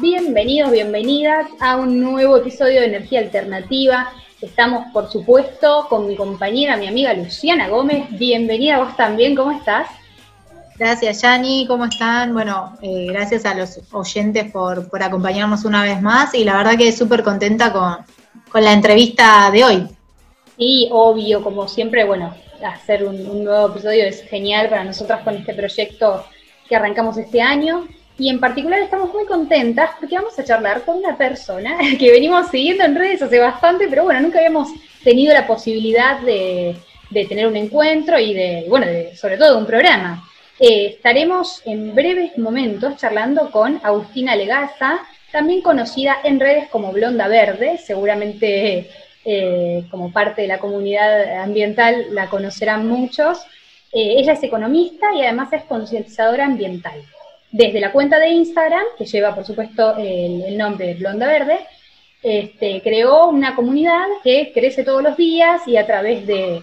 Bienvenidos, bienvenidas a un nuevo episodio de Energía Alternativa. Estamos, por supuesto, con mi compañera, mi amiga Luciana Gómez. Bienvenida vos también, ¿cómo estás? Gracias, Yani, ¿cómo están? Bueno, eh, gracias a los oyentes por, acompañarnos una vez más y la verdad que súper contenta con, la entrevista de hoy. Sí, obvio, como siempre, bueno, hacer un, nuevo episodio es genial para nosotras con este proyecto que arrancamos este año. Y en particular estamos muy contentas porque vamos a charlar con una persona que venimos siguiendo en redes hace bastante, pero bueno, nunca habíamos tenido la posibilidad de, tener un encuentro y de, bueno, sobre todo un programa. Eh, estaremos en breves momentos charlando con Agustina Legaza, también conocida en redes como Blonda Verde, seguramente eh, como parte de la comunidad ambiental la conocerán muchos. Eh, ella es economista y además es concientizadora ambiental desde la cuenta de Instagram, que lleva por supuesto el, nombre de Blonda Verde, este, creó una comunidad que crece todos los días y a través de,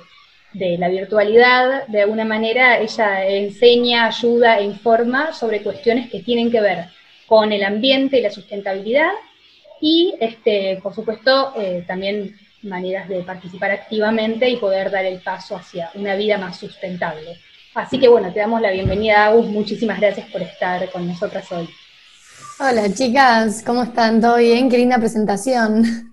la virtualidad, de alguna manera, ella enseña, ayuda e informa sobre cuestiones que tienen que ver con el ambiente y la sustentabilidad y, este, por supuesto, eh, también maneras de participar activamente y poder dar el paso hacia una vida más sustentable. Así que bueno, te damos la bienvenida, Agus. Muchísimas gracias por estar con nosotras hoy. Hola chicas, ¿cómo están? ¿Todo bien? Qué linda presentación.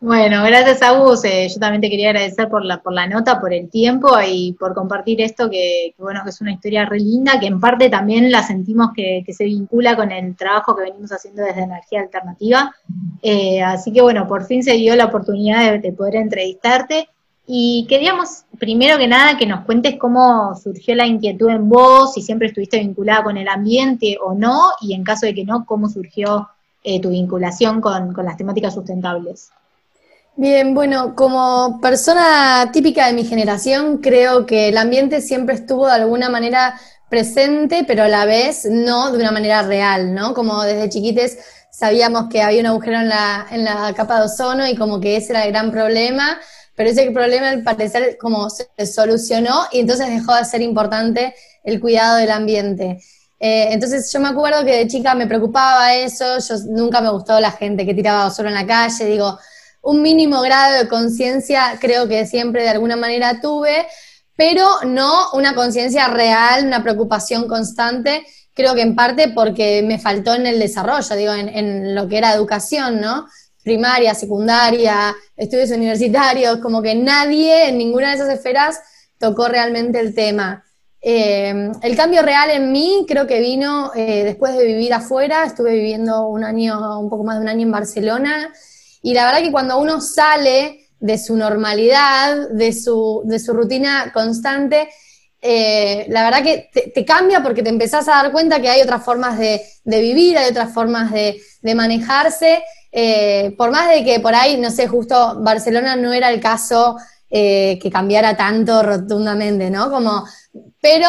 Bueno, gracias Agus. Eh, yo también te quería agradecer por la, por la nota, por el tiempo y por compartir esto que, bueno, que es una historia re linda, que en parte también la sentimos que, se vincula con el trabajo que venimos haciendo desde Energía Alternativa. Eh, así que bueno, por fin se dio la oportunidad de poder entrevistarte y queríamos, primero que nada, que nos cuentes cómo surgió la inquietud en vos, si siempre estuviste vinculada con el ambiente o no, y en caso de que no, cómo surgió eh, tu vinculación con, las temáticas sustentables. Bien, bueno, como persona típica de mi generación, creo que el ambiente siempre estuvo de alguna manera presente, pero a la vez no de una manera real, ¿no? Como desde chiquites sabíamos que había un agujero en la, en la capa de ozono y como que ese era el gran problema, pero ese problema al parecer como se solucionó y entonces dejó de ser importante el cuidado del ambiente. Eh, entonces yo me acuerdo que de chica me preocupaba eso, yo nunca me gustó la gente que tiraba solo en la calle, digo, un mínimo grado de conciencia creo que siempre de alguna manera tuve, pero no una conciencia real, una preocupación constante, creo que en parte porque me faltó en el desarrollo, digo, en, lo que era educación, ¿no? primaria, secundaria, estudios universitarios, como que nadie en ninguna de esas esferas tocó realmente el tema. Eh, el cambio real en mí creo que vino eh, después de vivir afuera, estuve viviendo un año, un poco más de un año en Barcelona, y la verdad que cuando uno sale de su normalidad, de su, de su rutina constante, eh, la verdad que te, cambia porque te empezás a dar cuenta que hay otras formas de, vivir, hay otras formas de, de manejarse, eh, por más de que por ahí, no sé, justo Barcelona no era el caso eh, que cambiara tanto rotundamente, ¿no? Como, pero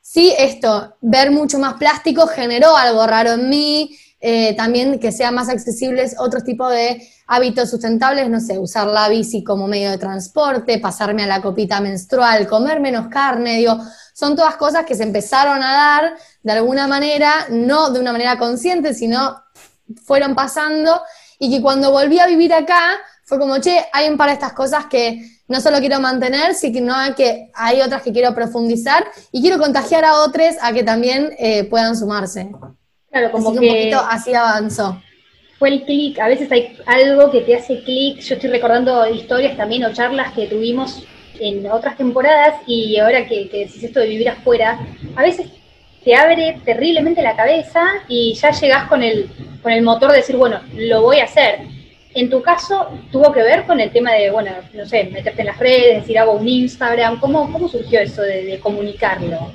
sí esto, ver mucho más plástico generó algo raro en mí, eh, también que sean más accesibles otros tipos de hábitos sustentables, no sé, usar la bici como medio de transporte, pasarme a la copita menstrual, comer menos carne, digo, son todas cosas que se empezaron a dar de alguna manera, no de una manera consciente, sino fueron pasando y que cuando volví a vivir acá fue como, che, hay un par de estas cosas que no solo quiero mantener, sino que hay otras que quiero profundizar y quiero contagiar a otros a que también eh, puedan sumarse. Claro, como que, un poquito así avanzó. Fue el clic, a veces hay algo que te hace clic, yo estoy recordando historias también o charlas que tuvimos en otras temporadas y ahora que, que decís esto de vivir afuera, a veces te abre terriblemente la cabeza y ya llegás con el, con el motor de decir, bueno, lo voy a hacer. En tu caso, ¿tuvo que ver con el tema de, bueno, no sé, meterte en las redes, decir, hago un Instagram? ¿Cómo, cómo surgió eso de, comunicarlo?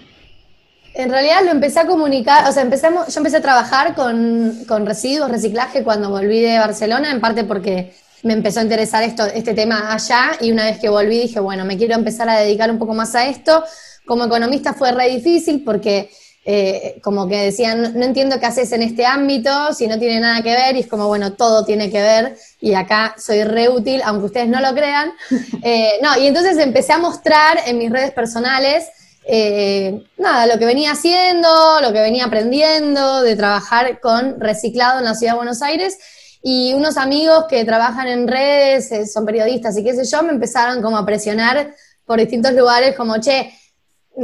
En realidad lo empecé a comunicar, o sea, empezamos, yo empecé a trabajar con, con, residuos, reciclaje cuando volví de Barcelona, en parte porque me empezó a interesar esto, este tema allá y una vez que volví dije, bueno, me quiero empezar a dedicar un poco más a esto. Como economista fue re difícil porque eh, como que decían, no entiendo qué haces en este ámbito, si no tiene nada que ver, y es como, bueno, todo tiene que ver, y acá soy re útil, aunque ustedes no lo crean. Eh, no, y entonces empecé a mostrar en mis redes personales, eh, nada, lo que venía haciendo, lo que venía aprendiendo, de trabajar con reciclado en la ciudad de Buenos Aires, y unos amigos que trabajan en redes, son periodistas y qué sé yo, me empezaron como a presionar por distintos lugares, como, che,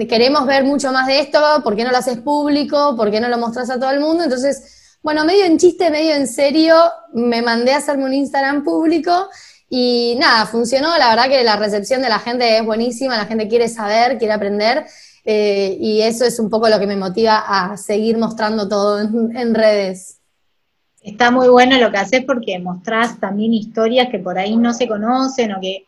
queremos ver mucho más de esto, ¿por qué no lo haces público? ¿Por qué no lo mostras a todo el mundo? Entonces, bueno, medio en chiste, medio en serio, me mandé a hacerme un Instagram público y nada, funcionó. La verdad que la recepción de la gente es buenísima, la gente quiere saber, quiere aprender. Eh, y eso es un poco lo que me motiva a seguir mostrando todo en, redes. Está muy bueno lo que haces porque mostrás también historias que por ahí no se conocen o que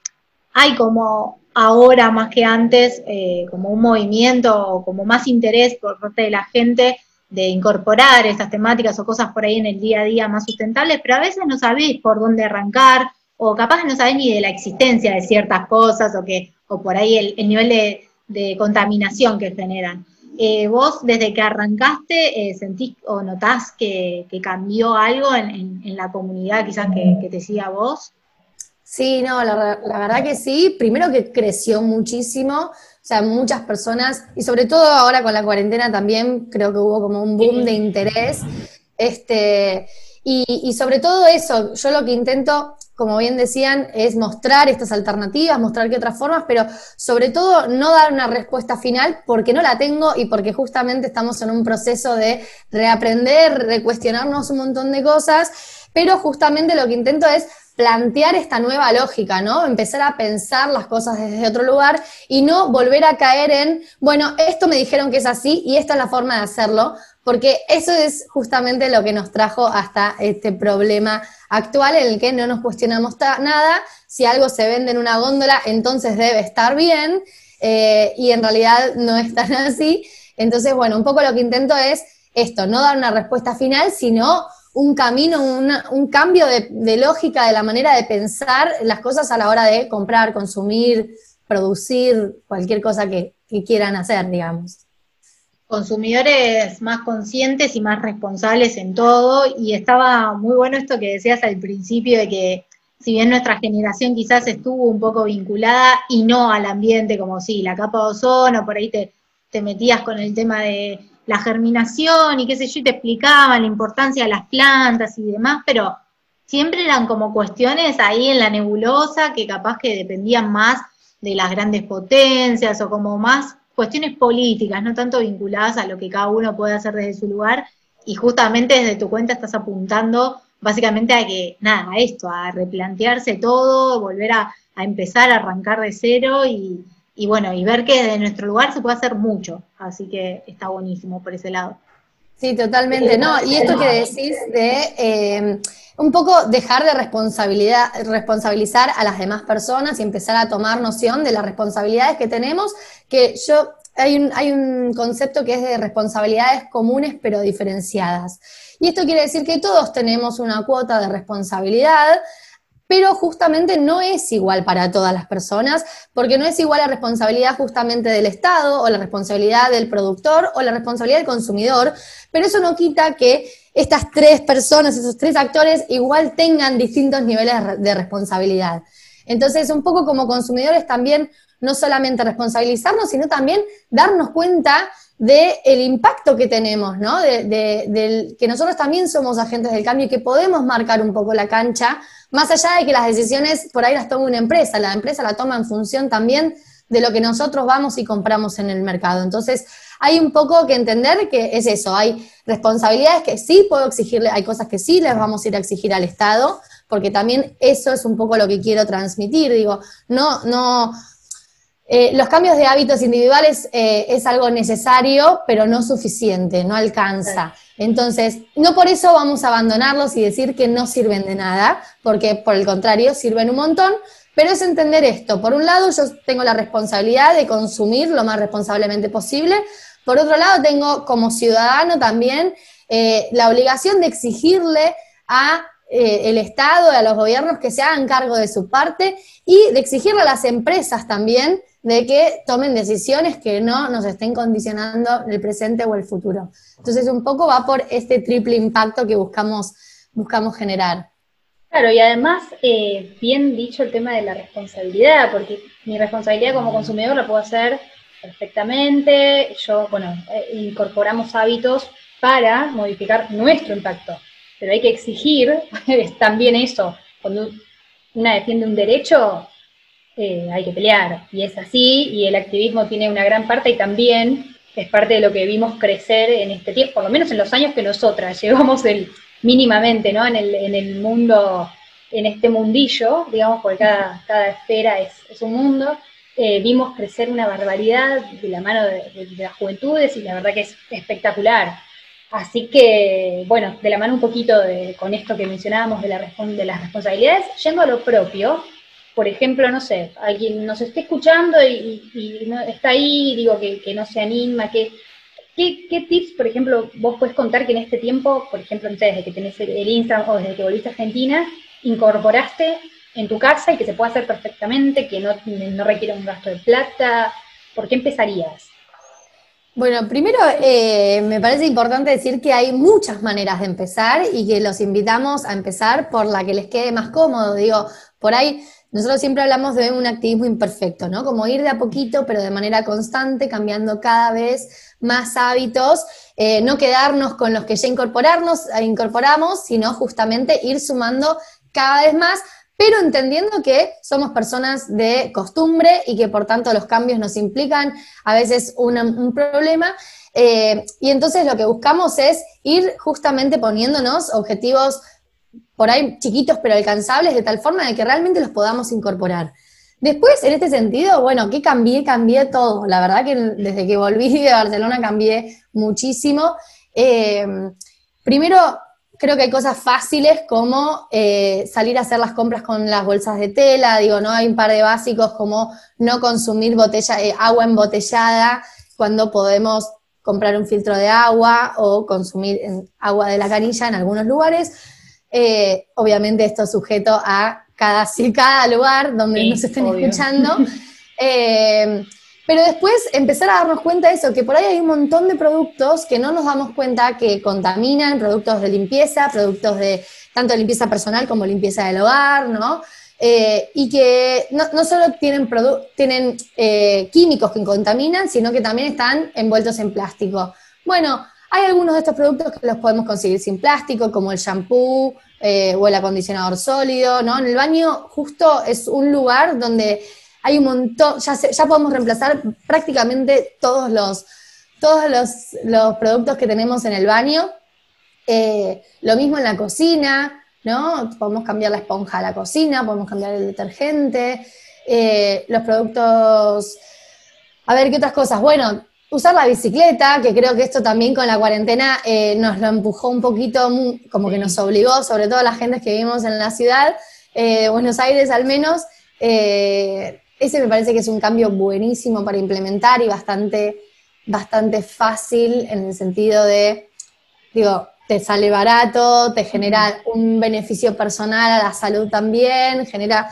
hay como ahora más que antes eh, como un movimiento o como más interés por parte de la gente de incorporar esas temáticas o cosas por ahí en el día a día más sustentables, pero a veces no sabéis por dónde arrancar o capaz no sabéis ni de la existencia de ciertas cosas o que o por ahí el, nivel de, contaminación que generan. Eh, vos desde que arrancaste eh, sentís o notás que, cambió algo en, la comunidad quizás que, te siga vos? Sí, no, la, verdad que sí. Primero que creció muchísimo, o sea, muchas personas, y sobre todo ahora con la cuarentena también creo que hubo como un boom de interés. Este, y, sobre todo eso, yo lo que intento, como bien decían, es mostrar estas alternativas, mostrar qué otras formas, pero sobre todo no dar una respuesta final porque no la tengo y porque justamente estamos en un proceso de reaprender, de cuestionarnos un montón de cosas, pero justamente lo que intento es plantear esta nueva lógica, ¿no? Empezar a pensar las cosas desde otro lugar y no volver a caer en, bueno, esto me dijeron que es así y esta es la forma de hacerlo, porque eso es justamente lo que nos trajo hasta este problema actual en el que no nos cuestionamos nada, si algo se vende en una góndola, entonces debe estar bien, eh, y en realidad no es tan así. Entonces, bueno, un poco lo que intento es esto, no dar una respuesta final, sino un camino, un cambio de, lógica de la manera de pensar las cosas a la hora de comprar, consumir, producir, cualquier cosa que, quieran hacer, digamos. Consumidores más conscientes y más responsables en todo, y estaba muy bueno esto que decías al principio de que si bien nuestra generación quizás estuvo un poco vinculada y no al ambiente, como si la capa de ozono, por ahí te, te metías con el tema de la germinación y qué sé yo, y te explicaban la importancia de las plantas y demás, pero siempre eran como cuestiones ahí en la nebulosa que capaz que dependían más de las grandes potencias o como más cuestiones políticas, no tanto vinculadas a lo que cada uno puede hacer desde su lugar, y justamente desde tu cuenta estás apuntando básicamente a que, nada, a esto, a replantearse todo, volver a, a empezar a arrancar de cero y, y bueno, y ver que desde nuestro lugar se puede hacer mucho, así que está buenísimo por ese lado. Sí, totalmente, ¿no? Y esto que decís de eh, un poco dejar de responsabilidad, responsabilizar a las demás personas y empezar a tomar noción de las responsabilidades que tenemos, que yo, hay un, hay un concepto que es de responsabilidades comunes pero diferenciadas. Y esto quiere decir que todos tenemos una cuota de responsabilidad, pero justamente no es igual para todas las personas, porque no es igual la responsabilidad justamente del Estado o la responsabilidad del productor o la responsabilidad del consumidor, pero eso no quita que estas tres personas, esos tres actores, igual tengan distintos niveles de responsabilidad. Entonces, un poco como consumidores también, no solamente responsabilizarnos, sino también darnos cuenta del impacto que tenemos, ¿no? De, que nosotros también somos agentes del cambio y que podemos marcar un poco la cancha más allá de que las decisiones por ahí las toma una empresa, la empresa la toma en función también de lo que nosotros vamos y compramos en el mercado. Entonces, hay un poco que entender que es eso, hay responsabilidades que sí puedo exigirle, hay cosas que sí les vamos a ir a exigir al Estado, porque también eso es un poco lo que quiero transmitir, digo, no, no, eh, los cambios de hábitos individuales eh, es algo necesario, pero no suficiente, no alcanza. Entonces, no por eso vamos a abandonarlos y decir que no sirven de nada, porque por el contrario, sirven un montón, pero es entender esto. Por un lado, yo tengo la responsabilidad de consumir lo más responsablemente posible. Por otro lado, tengo como ciudadano también eh, la obligación de exigirle a eh, el Estado y a los gobiernos que se hagan cargo de su parte y de exigirle a las empresas también de que tomen decisiones que no nos estén condicionando el presente o el futuro. Entonces, un poco va por este triple impacto que buscamos, buscamos generar. Claro, y además, eh, bien dicho el tema de la responsabilidad, porque mi responsabilidad como consumidor la puedo hacer perfectamente. Yo, bueno, eh, incorporamos hábitos para modificar nuestro impacto, pero hay que exigir también eso. Cuando una defiende un derecho, eh, hay que pelear, y es así, y el activismo tiene una gran parte y también es parte de lo que vimos crecer en este tiempo, por lo menos en los años que nosotras llevamos el, mínimamente, ¿no? En el, en el mundo, en este mundillo, digamos, porque cada, cada esfera es, es un mundo, eh, vimos crecer una barbaridad de la mano de, las juventudes y la verdad que es espectacular. Así que, bueno, de la mano un poquito con esto que mencionábamos de, la, de las responsabilidades, yendo a lo propio, por ejemplo, no sé, alguien nos esté escuchando y, está ahí, digo que, no se anima, que ¿Qué, tips, por ejemplo, vos puedes contar que en este tiempo, por ejemplo, desde que tenés el Instagram o desde que volviste a Argentina, incorporaste en tu casa y que se pueda hacer perfectamente, que no, no requiere un gasto de plata? ¿Por qué empezarías? Bueno, primero eh, me parece importante decir que hay muchas maneras de empezar y que los invitamos a empezar por la que les quede más cómodo. Digo, por ahí nosotros siempre hablamos de un activismo imperfecto, ¿no? Como ir de a poquito, pero de manera constante, cambiando cada vez más hábitos, eh, no quedarnos con los que ya incorporarnos, eh, incorporamos, sino justamente ir sumando cada vez más, pero entendiendo que somos personas de costumbre y que por tanto los cambios nos implican a veces un problema. Eh, y entonces lo que buscamos es ir justamente poniéndonos objetivos por ahí chiquitos pero alcanzables, de tal forma de que realmente los podamos incorporar. Después, en este sentido, bueno, ¿qué cambié? Cambié todo. La verdad que desde que volví de Barcelona cambié muchísimo. Eh, primero, creo que hay cosas fáciles como eh, salir a hacer las compras con las bolsas de tela, digo, no hay un par de básicos como no consumir botella, eh, agua embotellada cuando podemos comprar un filtro de agua o consumir agua de la canilla en algunos lugares. Eh, obviamente esto es sujeto a cada, cada lugar donde nos estén escuchando. Eh, pero después empezar a darnos cuenta de eso, que por ahí hay un montón de productos que no nos damos cuenta que contaminan, productos de limpieza, productos de tanto limpieza personal como limpieza del hogar, ¿no? Eh, y que no, solo tienen, tienen químicos que contaminan, sino que también están envueltos en plástico. Bueno, hay algunos de estos productos que los podemos conseguir sin plástico, como el shampoo eh, o el acondicionador sólido, ¿no? En el baño justo es un lugar donde hay un montón, ya, ya podemos reemplazar prácticamente todos los, todos los, productos que tenemos en el baño. Eh, lo mismo en la cocina, ¿no? Podemos cambiar la esponja a la cocina, podemos cambiar el detergente, eh, los productos... A ver, ¿qué otras cosas? Bueno, usar la bicicleta, que creo que esto también con la cuarentena eh, nos lo empujó un poquito, como que nos obligó, sobre todo a la gente que vivimos en la ciudad, eh, Buenos Aires al menos. Eh, ese me parece que es un cambio buenísimo para implementar y bastante, bastante fácil en el sentido de, digo, te sale barato, te genera un beneficio personal a la salud también, genera...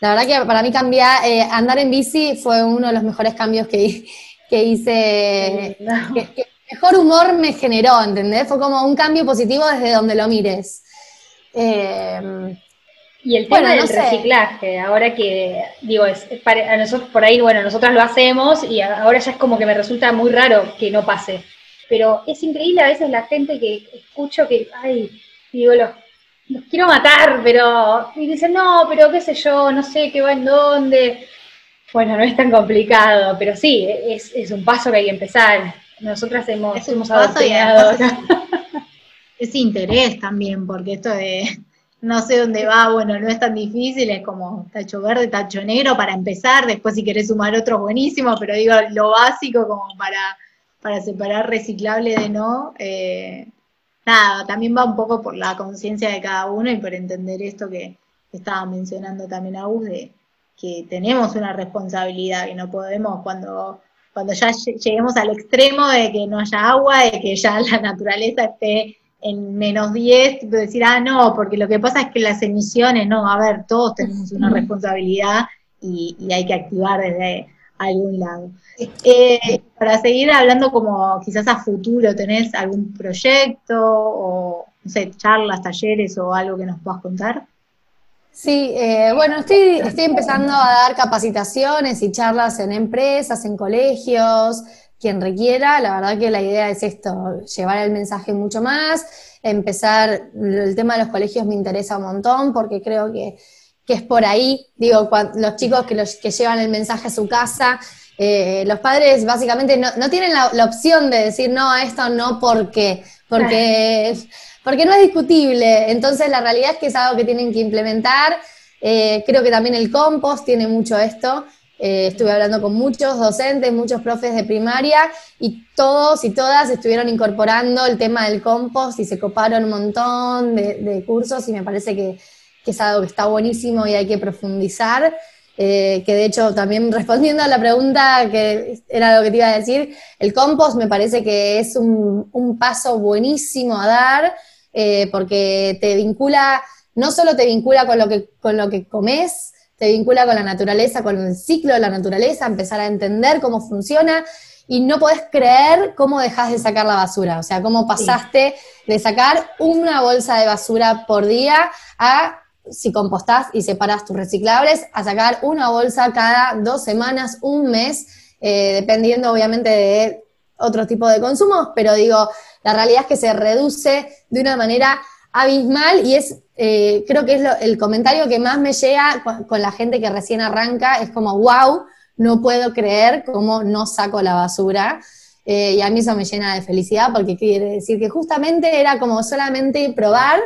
La verdad que para mí cambiar, andar en bici fue uno de los mejores cambios que, que hice, que, mejor humor me generó, ¿entendés? Fue como un cambio positivo desde donde lo mires. Eh, y el tema del reciclaje, ahora que, digo, es, para, a nosotros por ahí, bueno, nosotras lo hacemos y ahora ya es como que me resulta muy raro que no pase. Pero es increíble a veces la gente que escucho que, ay, digo, los, los quiero matar, pero, y dicen, no, pero qué sé yo, no sé qué va en dónde. Bueno, no es tan complicado, pero sí, es, es un paso que hay que empezar. Nosotras hemos, es hemos Es, interés también, porque esto de no sé dónde va, bueno, no es tan difícil, es como tacho verde, tacho negro para empezar, después si querés sumar otros buenísimo, pero digo, lo básico como para, para separar reciclable de no, eh, nada, también va un poco por la conciencia de cada uno y por entender esto que estaba mencionando también a de que tenemos una responsabilidad, que no podemos cuando, cuando ya lleguemos al extremo de que no haya agua, de que ya la naturaleza esté en menos 10, decir, ah, no, porque lo que pasa es que las emisiones, no, a ver, todos tenemos una responsabilidad y, hay que activar desde algún lado. Eh, para seguir hablando como quizás a futuro, ¿tenés algún proyecto o, no sé, charlas, talleres o algo que nos puedas contar? Sí, eh, bueno, estoy, estoy empezando a dar capacitaciones y charlas en empresas, en colegios, quien requiera. La verdad que la idea es esto, llevar el mensaje mucho más, empezar, el tema de los colegios me interesa un montón porque creo que, es por ahí, digo, los chicos que, los, que llevan el mensaje a su casa, eh, los padres básicamente no, tienen la, opción de decir no a esto, no porque, porque, porque no es discutible. Entonces la realidad es que es algo que tienen que implementar. Eh, creo que también el compost tiene mucho esto. Eh, estuve hablando con muchos docentes, muchos profes de primaria y todos y todas estuvieron incorporando el tema del compost y se coparon un montón de, cursos y me parece que, es algo que está buenísimo y hay que profundizar. Eh, que de hecho también respondiendo a la pregunta que era lo que te iba a decir, el compost me parece que es un, paso buenísimo a dar eh, porque te vincula, no solo te vincula con lo que, con lo que comes, te vincula con la naturaleza, con el ciclo de la naturaleza, empezar a entender cómo funciona y no podés creer cómo dejas de sacar la basura, o sea, cómo pasaste de sacar una bolsa de basura por día a, si compostás y separas tus reciclables, a sacar una bolsa cada dos semanas, un mes, eh, dependiendo obviamente de otro tipo de consumos, pero digo, la realidad es que se reduce de una manera abismal y es, eh, creo que es el comentario que más me llega con, la gente que recién arranca, es como, wow, no puedo creer cómo no saco la basura. Eh, y a mí eso me llena de felicidad porque quiere decir que justamente era como solamente probar,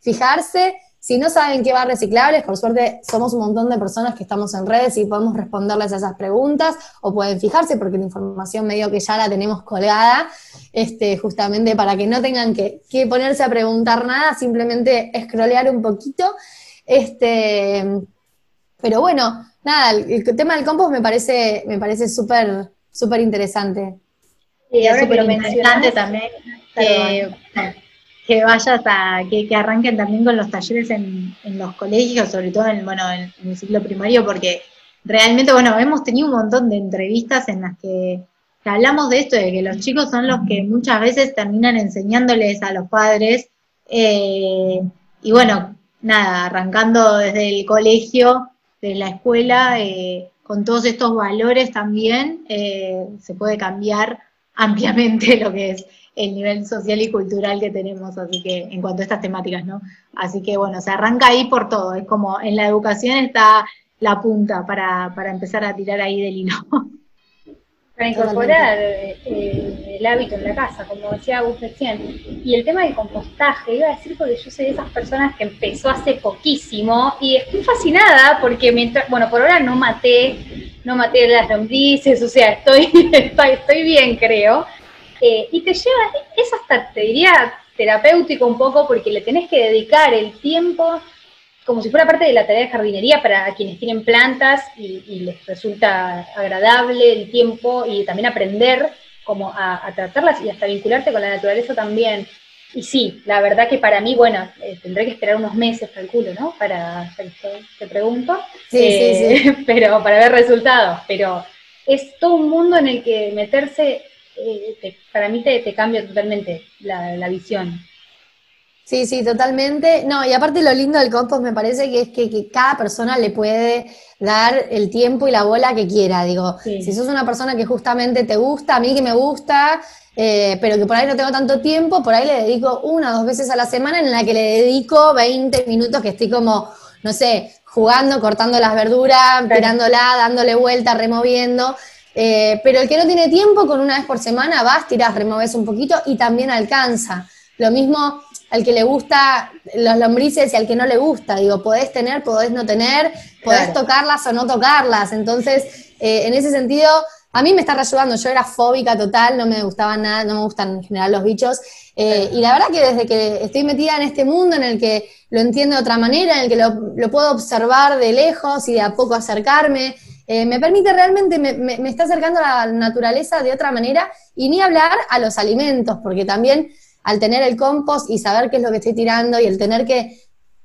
fijarse si no saben qué va a reciclables, por suerte somos un montón de personas que estamos en redes y podemos responderles a esas preguntas o pueden fijarse porque la información medio que ya la tenemos colgada, este, justamente para que no tengan que, ponerse a preguntar nada, simplemente scrollear un poquito. Este, pero bueno, nada, el, tema del compost me parece, me parece súper, súper interesante. Y ahora que lo interesante también que vayas a, que, arranquen también con los talleres en, los colegios, sobre todo en, bueno, en, el ciclo primario, porque realmente, bueno, hemos tenido un montón de entrevistas en las que, hablamos de esto, de que los chicos son los que muchas veces terminan enseñándoles a los padres, eh, y bueno, nada, arrancando desde el colegio, de la escuela, eh, con todos estos valores también, eh, se puede cambiar ampliamente lo que es el nivel social y cultural que tenemos, así que en cuanto a estas temáticas, ¿no? Así que bueno, se arranca ahí por todo, es como en la educación está la punta para, para empezar a tirar ahí del hilo. Para incorporar eh, el hábito en la casa, como decía Gus. Y el tema del compostaje, iba a decir porque yo soy de esas personas que empezó hace poquísimo y estoy fascinada porque mientras, bueno, por ahora no maté, no maté las lombrices, o sea, estoy, estoy bien, creo eh, y te lleva, es hasta, te diría, terapéutico un poco porque le tenés que dedicar el tiempo como si fuera parte de la tarea de jardinería para quienes tienen plantas y, les resulta agradable el tiempo y también aprender como a, tratarlas y hasta vincularte con la naturaleza también. Y sí, la verdad que para mí, bueno, eh, tendré que esperar unos meses, calculo, ¿no? Para hacer esto, te pregunto. Sí, sí, sí. Eh, pero para ver resultados. Pero es todo un mundo en el que meterse eh, para mí te, cambia totalmente la, visión. Sí, sí, totalmente. No, y aparte lo lindo del compost me parece que es que, cada persona le puede dar el tiempo y la bola que quiera. Digo, si sos una persona que justamente te gusta, a mí que me gusta, eh, pero que por ahí no tengo tanto tiempo, por ahí le dedico una o dos veces a la semana en la que le dedico 20 minutos que estoy como, no sé, jugando, cortando las verduras, tirándola, dándole vuelta, removiendo. Eh, pero el que no tiene tiempo, con una vez por semana vas, tiras, removes un poquito y también alcanza. Lo mismo al que le gusta los lombrices y al que no le gusta. Digo, podés tener, podés no tener, podés tocarlas o no tocarlas. Entonces, eh, en ese sentido, a mí me está ayudando. Yo era fóbica total, no me gustaban nada, no me gustan en general los bichos. Eh, y la verdad que desde que estoy metida en este mundo en el que lo entiendo de otra manera, en el que lo, lo puedo observar de lejos y de a poco acercarme, eh, me permite realmente, me, está acercando a la naturaleza de otra manera y ni hablar a los alimentos, porque también al tener el compost y saber qué es lo que estoy tirando y el tener que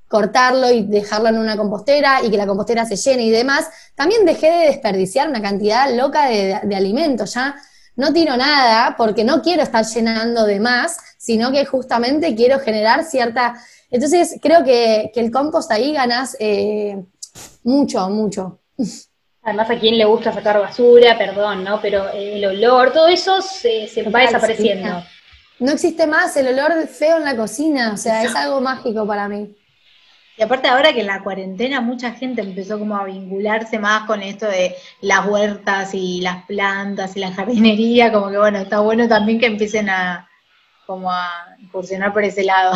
cortarlo y dejarlo en una compostera y que la compostera se llene y demás, también dejé de desperdiciar una cantidad loca de, de alimentos. Ya no tiro nada porque no quiero estar llenando de más, sino que justamente quiero generar cierta... Entonces creo que, el compost ahí ganas eh, mucho, mucho. Además, a quien le gusta sacar basura, perdón, ¿no? Pero el olor, todo eso se, va desapareciendo. No existe más el olor feo en la cocina, o sea, es algo mágico para mí. Y aparte ahora que en la cuarentena mucha gente empezó como a vincularse más con esto de las huertas y las plantas y la jardinería, como que bueno, está bueno también que empiecen a como a incursionar por ese lado.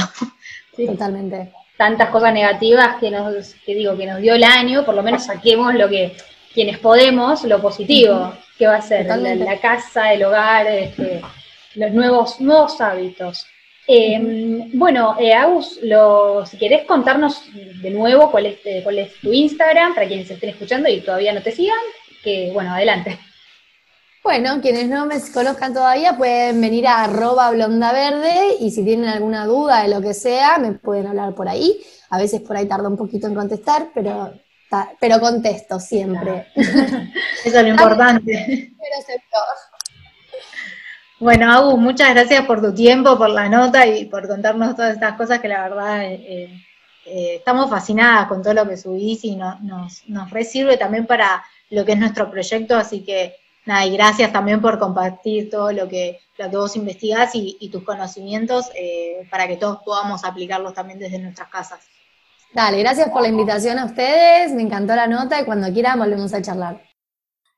Sí. Totalmente. Tantas cosas negativas que nos, que digo, que nos dio el año, por lo menos saquemos lo que, quienes podemos, lo positivo, que va a ser la, la, casa, el hogar, este, los nuevos, nuevos hábitos. Em, bueno, eh, Agus, lo, si querés contarnos de nuevo cuál es, eh, cuál es tu Instagram para quienes estén escuchando y todavía no te sigan, que bueno, adelante. Bueno, quienes no me conozcan todavía pueden venir a arroba blonda verde y si tienen alguna duda de lo que sea, me pueden hablar por ahí. A veces por ahí tarda un poquito en contestar, pero, pero contesto siempre. Eso es lo importante. Bueno, Agus, muchas gracias por tu tiempo, por la nota y por contarnos todas estas cosas que la verdad eh, eh, estamos fascinadas con todo lo que subís y nos, nos resirve también para lo que es nuestro proyecto, así que nada, y gracias también por compartir todo lo que, lo que vos investigás y, tus conocimientos eh, para que todos podamos aplicarlos también desde nuestras casas. Dale, gracias por la invitación a ustedes, me encantó la nota y cuando quieran volvemos a charlar.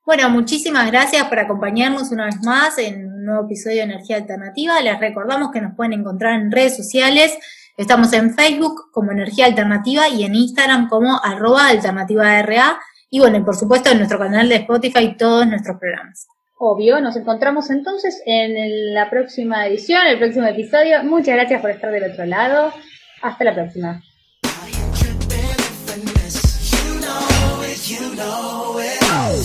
Bueno, muchísimas gracias por acompañarnos una vez más en un nuevo episodio de Energía Alternativa. Les recordamos que nos pueden encontrar en redes sociales. Estamos en Facebook como Energía Alternativa y en Instagram como arroba alternativa RA. Y bueno, por supuesto en nuestro canal de Spotify todos nuestros programas. Obvio, nos encontramos entonces en la próxima edición, el próximo episodio. Muchas gracias por estar del otro lado. Hasta la próxima. openness. You know it, you know it.